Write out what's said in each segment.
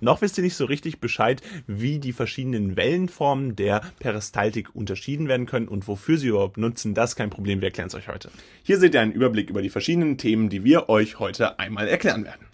Noch wisst ihr nicht so richtig Bescheid, wie die verschiedenen Wellenformen der Peristaltik unterschieden werden können und wofür sie überhaupt nutzen. Das ist kein Problem, wir erklären es euch heute. Hier seht ihr einen Überblick über die verschiedenen Themen, die wir euch heute einmal erklären werden.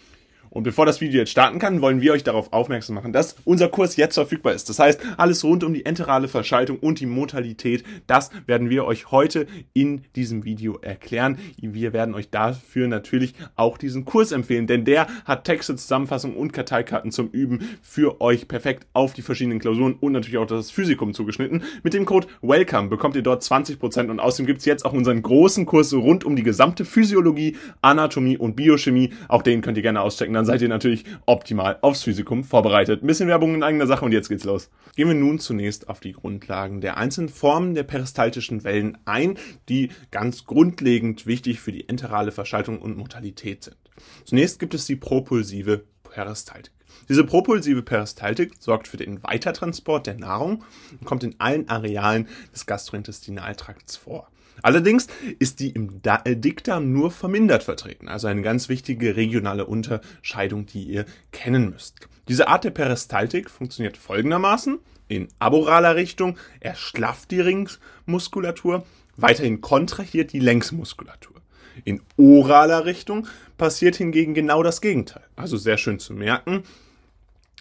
Und bevor das Video jetzt starten kann, wollen wir euch darauf aufmerksam machen, dass unser Kurs jetzt verfügbar ist. Das heißt, alles rund um die enterale Verschaltung und die Modalität, das werden wir euch heute in diesem Video erklären. Wir werden euch dafür natürlich auch diesen Kurs empfehlen, denn der hat Texte, Zusammenfassungen und Karteikarten zum Üben für euch perfekt auf die verschiedenen Klausuren und natürlich auch das Physikum zugeschnitten. Mit dem Code WELCOME bekommt ihr dort 20% und außerdem gibt's jetzt auch unseren großen Kurs rund um die gesamte Physiologie, Anatomie und Biochemie. Auch den könnt ihr gerne auschecken dann seid ihr natürlich optimal aufs Physikum vorbereitet. Ein bisschen Werbung in eigener Sache und jetzt geht's los. Gehen wir nun zunächst auf die Grundlagen der einzelnen Formen der peristaltischen Wellen ein, die ganz grundlegend wichtig für die enterale Verschaltung und Mortalität sind. Zunächst gibt es die propulsive Peristaltik. Diese propulsive Peristaltik sorgt für den Weitertransport der Nahrung und kommt in allen Arealen des Gastrointestinaltrakts vor. Allerdings ist die im äh, Dickdarm nur vermindert vertreten, also eine ganz wichtige regionale Unterscheidung, die ihr kennen müsst. Diese Art der Peristaltik funktioniert folgendermaßen. In aboraler Richtung erschlafft die Ringmuskulatur, weiterhin kontrahiert die Längsmuskulatur. In oraler Richtung passiert hingegen genau das Gegenteil. Also sehr schön zu merken.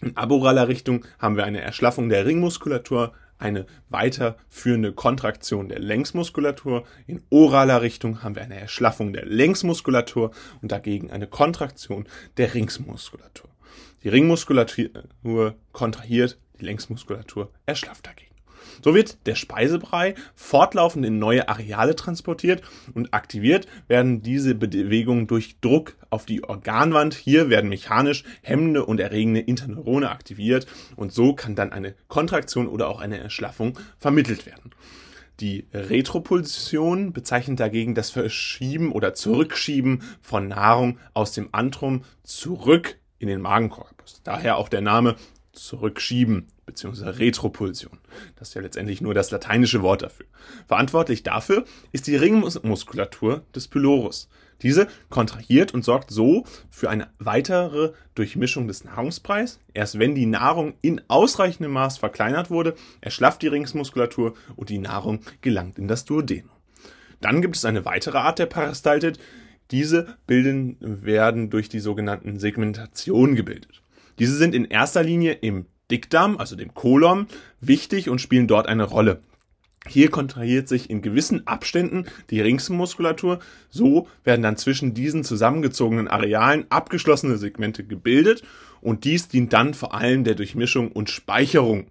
In aboraler Richtung haben wir eine Erschlaffung der Ringmuskulatur, eine weiterführende Kontraktion der Längsmuskulatur. In oraler Richtung haben wir eine Erschlaffung der Längsmuskulatur und dagegen eine Kontraktion der Ringsmuskulatur. Die Ringmuskulatur kontrahiert, die Längsmuskulatur erschlafft dagegen. So wird der Speisebrei fortlaufend in neue Areale transportiert und aktiviert werden diese Bewegungen durch Druck auf die Organwand. Hier werden mechanisch hemmende und erregende Interneurone aktiviert und so kann dann eine Kontraktion oder auch eine Erschlaffung vermittelt werden. Die Retropulsion bezeichnet dagegen das Verschieben oder Zurückschieben von Nahrung aus dem Antrum zurück in den Magenkorpus. Daher auch der Name zurückschieben bzw. Retropulsion. Das ist ja letztendlich nur das lateinische Wort dafür. Verantwortlich dafür ist die Ringmuskulatur des Pylorus. Diese kontrahiert und sorgt so für eine weitere Durchmischung des Nahrungspreis. Erst wenn die Nahrung in ausreichendem Maß verkleinert wurde, erschlafft die Ringmuskulatur und die Nahrung gelangt in das Duodenum. Dann gibt es eine weitere Art der Peristaltik. Diese bilden werden durch die sogenannten Segmentationen gebildet. Diese sind in erster Linie im Dickdarm, also dem Kolon, wichtig und spielen dort eine Rolle. Hier kontrahiert sich in gewissen Abständen die Ringsmuskulatur. So werden dann zwischen diesen zusammengezogenen Arealen abgeschlossene Segmente gebildet und dies dient dann vor allem der Durchmischung und Speicherung.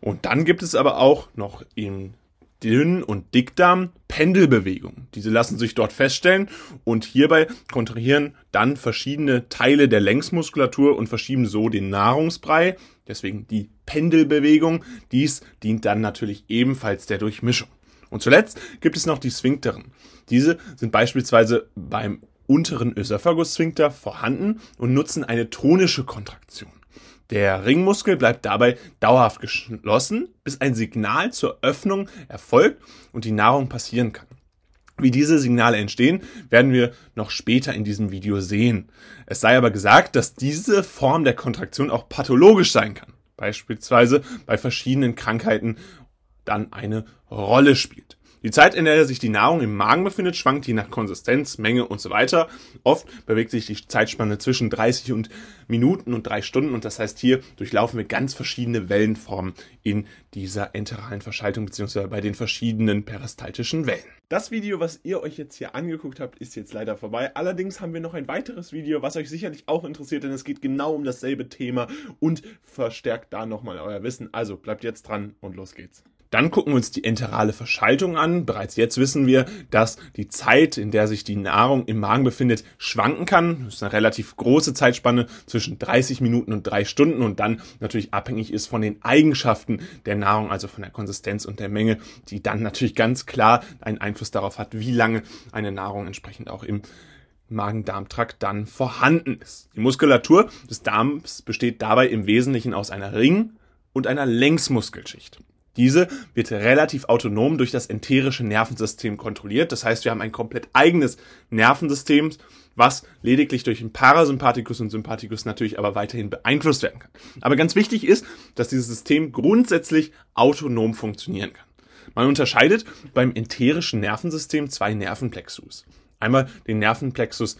Und dann gibt es aber auch noch im Dünn- und Dickdarm Pendelbewegungen. Diese lassen sich dort feststellen und hierbei kontrahieren dann verschiedene Teile der Längsmuskulatur und verschieben so den Nahrungsbrei. Deswegen die Pendelbewegung. Dies dient dann natürlich ebenfalls der Durchmischung. Und zuletzt gibt es noch die Sphinkteren. Diese sind beispielsweise beim unteren Ösophagus-Sphinkter vorhanden und nutzen eine tonische Kontraktion. Der Ringmuskel bleibt dabei dauerhaft geschlossen, bis ein Signal zur Öffnung erfolgt und die Nahrung passieren kann. Wie diese Signale entstehen, werden wir noch später in diesem Video sehen. Es sei aber gesagt, dass diese Form der Kontraktion auch pathologisch sein kann. Beispielsweise bei verschiedenen Krankheiten dann eine Rolle spielt. Die Zeit, in der sich die Nahrung im Magen befindet, schwankt je nach Konsistenz, Menge und so weiter. Oft bewegt sich die Zeitspanne zwischen 30 und Minuten und drei Stunden und das heißt, hier durchlaufen wir ganz verschiedene Wellenformen in dieser enteralen Verschaltung beziehungsweise bei den verschiedenen peristaltischen Wellen. Das Video, was ihr euch jetzt hier angeguckt habt, ist jetzt leider vorbei. Allerdings haben wir noch ein weiteres Video, was euch sicherlich auch interessiert, denn es geht genau um dasselbe Thema und verstärkt da nochmal euer Wissen. Also bleibt jetzt dran und los geht's. Dann gucken wir uns die enterale Verschaltung an. Bereits jetzt wissen wir, dass die Zeit, in der sich die Nahrung im Magen befindet, schwanken kann. Das ist eine relativ große Zeitspanne zwischen 30 Minuten und drei Stunden und dann natürlich abhängig ist von den Eigenschaften der Nahrung, also von der Konsistenz und der Menge, die dann natürlich ganz klar einen Einfluss darauf hat, wie lange eine Nahrung entsprechend auch im Magen-Darm-Trakt dann vorhanden ist. Die Muskulatur des Darms besteht dabei im Wesentlichen aus einer Ring- und einer Längsmuskelschicht. Diese wird relativ autonom durch das enterische Nervensystem kontrolliert. Das heißt, wir haben ein komplett eigenes Nervensystem, was lediglich durch den Parasympathikus und Sympathikus natürlich aber weiterhin beeinflusst werden kann. Aber ganz wichtig ist, dass dieses System grundsätzlich autonom funktionieren kann. Man unterscheidet beim enterischen Nervensystem zwei Nervenplexus. Einmal den Nervenplexus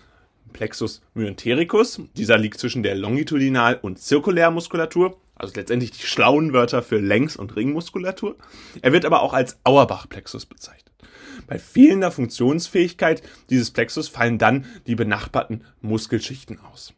Plexus myentericus. Dieser liegt zwischen der Longitudinal- und Zirkulärmuskulatur, also letztendlich die schlauen Wörter für Längs- und Ringmuskulatur. Er wird aber auch als Auerbach-Plexus bezeichnet. Bei fehlender Funktionsfähigkeit dieses Plexus fallen dann die benachbarten Muskelschichten aus.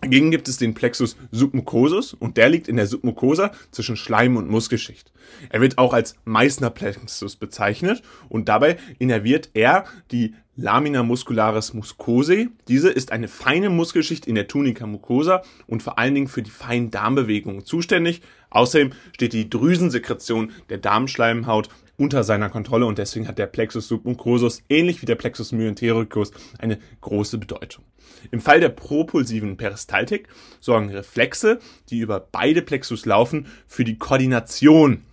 Dagegen gibt es den Plexus submucosus und der liegt in der Submucosa zwischen Schleim- und Muskelschicht. Er wird auch als Meissner Plexus bezeichnet und dabei innerviert er die Lamina muscularis mucosae. Diese ist eine feine Muskelschicht in der Tunica mucosa und vor allen Dingen für die feinen Darmbewegungen zuständig. Außerdem steht die Drüsensekretion der Darmschleimhaut unter seiner Kontrolle und deswegen hat der Plexus submucosus ähnlich wie der Plexus myentericus eine große Bedeutung. Im Fall der propulsiven Peristaltik sorgen Reflexe, die über beide Plexus laufen, für die Koordination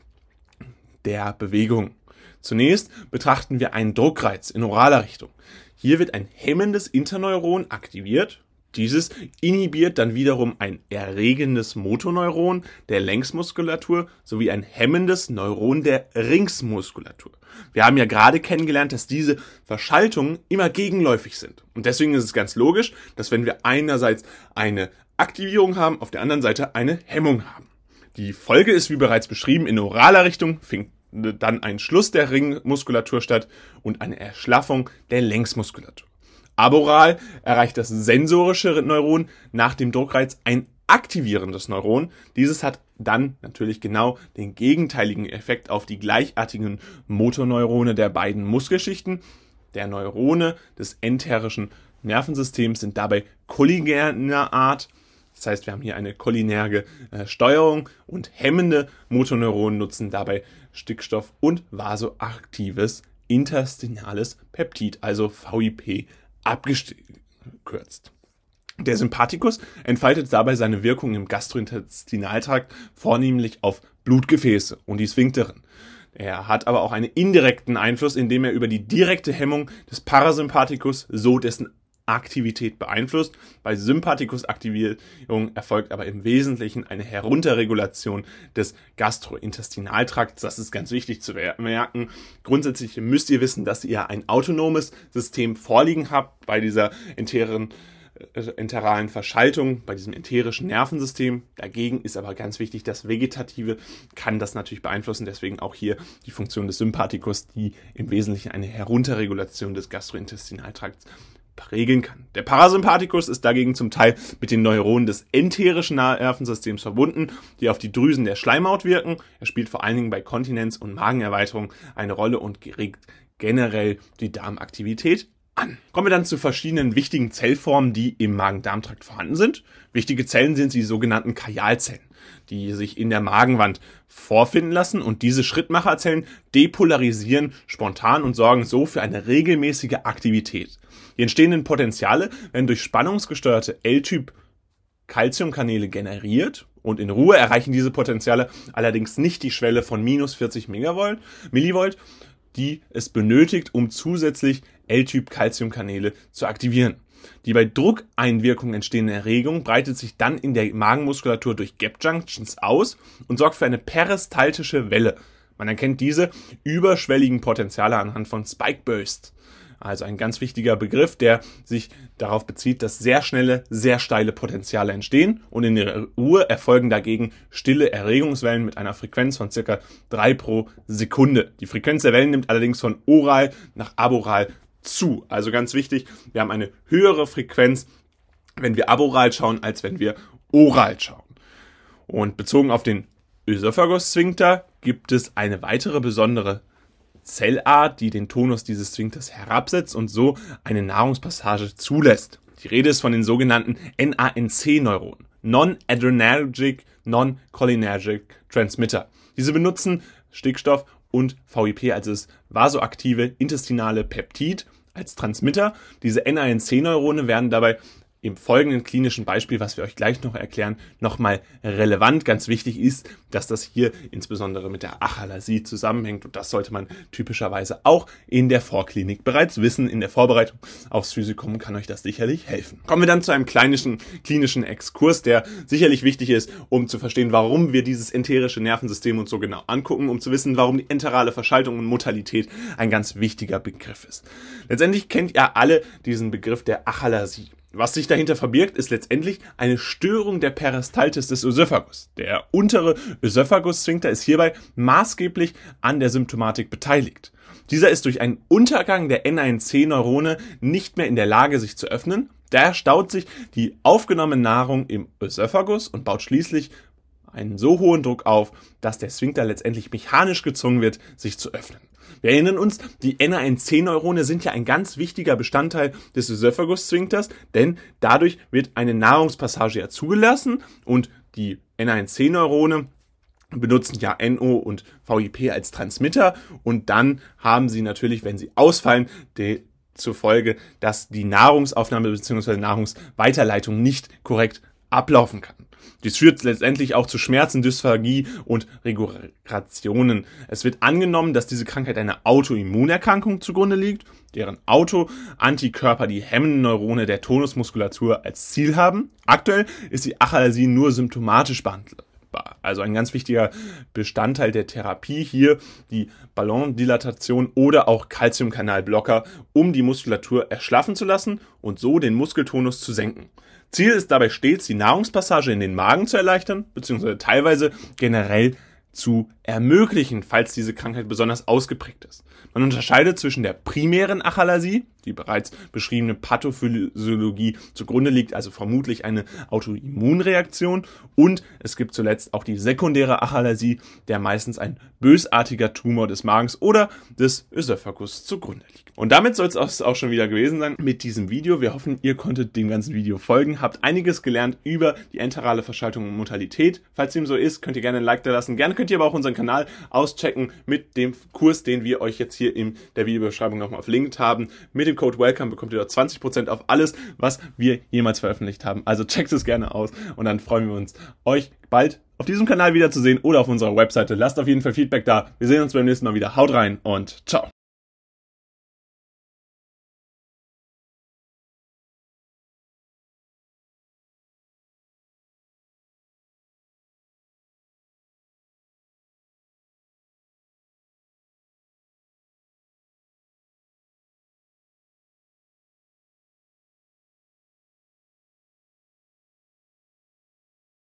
der Bewegung. Zunächst betrachten wir einen Druckreiz in oraler Richtung. Hier wird ein hemmendes Interneuron aktiviert dieses inhibiert dann wiederum ein erregendes Motoneuron der Längsmuskulatur sowie ein hemmendes Neuron der Ringsmuskulatur. Wir haben ja gerade kennengelernt, dass diese Verschaltungen immer gegenläufig sind. Und deswegen ist es ganz logisch, dass wenn wir einerseits eine Aktivierung haben, auf der anderen Seite eine Hemmung haben. Die Folge ist, wie bereits beschrieben, in oraler Richtung dann ein Schluss der Ringmuskulatur statt und eine Erschlaffung der Längsmuskulatur. Aboral erreicht das sensorische Neuron nach dem Druckreiz ein aktivierendes Neuron. Dieses hat dann natürlich genau den gegenteiligen Effekt auf die gleichartigen Motorneurone der beiden Muskelschichten. Der Neurone des enterischen Nervensystems sind dabei kolligerner Art. Das heißt, wir haben hier eine cholinerge äh, Steuerung und hemmende Motoneuronen nutzen dabei Stickstoff und vasoaktives intestinales Peptid, also VIP abgekürzt. Der Sympathikus entfaltet dabei seine Wirkung im Gastrointestinaltrakt vornehmlich auf Blutgefäße und die Sphinkteren. Er hat aber auch einen indirekten Einfluss, indem er über die direkte Hemmung des Parasympathikus so dessen Aktivität beeinflusst. Bei Sympathikusaktivierung erfolgt aber im Wesentlichen eine Herunterregulation des Gastrointestinaltrakts. Das ist ganz wichtig zu merken. Grundsätzlich müsst ihr wissen, dass ihr ein autonomes System vorliegen habt bei dieser enteren äh, enteralen Verschaltung, bei diesem enterischen Nervensystem. Dagegen ist aber ganz wichtig, das Vegetative kann das natürlich beeinflussen. Deswegen auch hier die Funktion des Sympathikus, die im Wesentlichen eine Herunterregulation des Gastrointestinaltrakts regeln kann. Der Parasympathikus ist dagegen zum Teil mit den Neuronen des enterischen Nervensystems verbunden, die auf die Drüsen der Schleimhaut wirken. Er spielt vor allen Dingen bei Kontinenz und Magenerweiterung eine Rolle und regt generell die Darmaktivität an. Kommen wir dann zu verschiedenen wichtigen Zellformen, die im Magen-Darm-Trakt vorhanden sind. Wichtige Zellen sind die sogenannten Kajalzellen, die sich in der Magenwand vorfinden lassen und diese Schrittmacherzellen depolarisieren spontan und sorgen so für eine regelmäßige Aktivität. Die entstehenden Potenziale werden durch spannungsgesteuerte L-Typ Calciumkanäle generiert und in Ruhe erreichen diese Potenziale allerdings nicht die Schwelle von minus 40 Megavolt, Millivolt, die es benötigt, um zusätzlich L-Typ Calciumkanäle zu aktivieren. Die bei Druckeinwirkung entstehende Erregung breitet sich dann in der Magenmuskulatur durch Gap Junctions aus und sorgt für eine peristaltische Welle. Man erkennt diese überschwelligen Potenziale anhand von Spike Bursts. Also ein ganz wichtiger Begriff, der sich darauf bezieht, dass sehr schnelle, sehr steile Potenziale entstehen und in der Ruhe erfolgen dagegen stille Erregungswellen mit einer Frequenz von circa drei pro Sekunde. Die Frequenz der Wellen nimmt allerdings von oral nach aboral zu. Also ganz wichtig, wir haben eine höhere Frequenz, wenn wir aboral schauen, als wenn wir oral schauen. Und bezogen auf den Ösophagus-Sphinkter gibt es eine weitere besondere Zellart, die den Tonus dieses Sphinkters herabsetzt und so eine Nahrungspassage zulässt. Die Rede ist von den sogenannten NANC-Neuronen, Non-Adrenergic Non-Cholinergic Transmitter. Diese benutzen Stickstoff und VIP, also das vasoaktive intestinale Peptid, als Transmitter. Diese NANC-Neurone werden dabei im folgenden klinischen Beispiel, was wir euch gleich noch erklären, nochmal relevant. Ganz wichtig ist, dass das hier insbesondere mit der Achalasie zusammenhängt und das sollte man typischerweise auch in der Vorklinik bereits wissen. In der Vorbereitung aufs Physikum kann euch das sicherlich helfen. Kommen wir dann zu einem kleinischen klinischen Exkurs, der sicherlich wichtig ist, um zu verstehen, warum wir dieses enterische Nervensystem uns so genau angucken, um zu wissen, warum die enterale Verschaltung und Motalität ein ganz wichtiger Begriff ist. Letztendlich kennt ihr alle diesen Begriff der Achalasie. Was sich dahinter verbirgt, ist letztendlich eine Störung der Peristaltis des Ösophagus. Der untere Ösophagus-Sphinkter ist hierbei maßgeblich an der Symptomatik beteiligt. Dieser ist durch einen Untergang der N1C-Neurone nicht mehr in der Lage, sich zu öffnen. Daher staut sich die aufgenommene Nahrung im Ösophagus und baut schließlich einen so hohen Druck auf, dass der Sphinkter letztendlich mechanisch gezwungen wird, sich zu öffnen. Wir erinnern uns, die NAN10-Neurone sind ja ein ganz wichtiger Bestandteil des Ösophagus-Sphinkters, denn dadurch wird eine Nahrungspassage ja zugelassen und die NAN10-Neurone benutzen ja NO und VIP als Transmitter und dann haben sie natürlich, wenn sie ausfallen, die, zur Folge, dass die Nahrungsaufnahme bzw. Nahrungsweiterleitung nicht korrekt ablaufen kann. Dies führt letztendlich auch zu Schmerzen, Dysphagie und Regulationen. Es wird angenommen, dass diese Krankheit eine Autoimmunerkrankung zugrunde liegt, deren Autoantikörper die hemmenden Neurone der Tonusmuskulatur als Ziel haben. Aktuell ist die Achalasie nur symptomatisch behandelt also ein ganz wichtiger Bestandteil der Therapie hier, die Ballondilatation oder auch Calciumkanalblocker, um die Muskulatur erschlaffen zu lassen und so den Muskeltonus zu senken. Ziel ist dabei stets, die Nahrungspassage in den Magen zu erleichtern, beziehungsweise teilweise generell zu ermöglichen, falls diese Krankheit besonders ausgeprägt ist. Man unterscheidet zwischen der primären Achalasie, die bereits beschriebene Pathophysiologie zugrunde liegt, also vermutlich eine Autoimmunreaktion, und es gibt zuletzt auch die sekundäre Achalasie, der meistens ein bösartiger Tumor des Magens oder des Ösophagus zugrunde liegt. Und damit soll es auch schon wieder gewesen sein mit diesem Video. Wir hoffen, ihr konntet dem ganzen Video folgen, habt einiges gelernt über die enterale Verschaltung und Mortalität. Falls dem so ist, könnt ihr gerne ein Like da lassen. Gerne könnt ihr aber auch unseren Kanal auschecken mit dem Kurs, den wir euch jetzt hier in der Videobeschreibung nochmal verlinkt haben. Mit dem Code WELCOME bekommt ihr dort 20% auf alles, was wir jemals veröffentlicht haben. Also checkt es gerne aus und dann freuen wir uns, euch bald auf diesem Kanal wiederzusehen oder auf unserer Webseite. Lasst auf jeden Fall Feedback da. Wir sehen uns beim nächsten Mal wieder. Haut rein und ciao.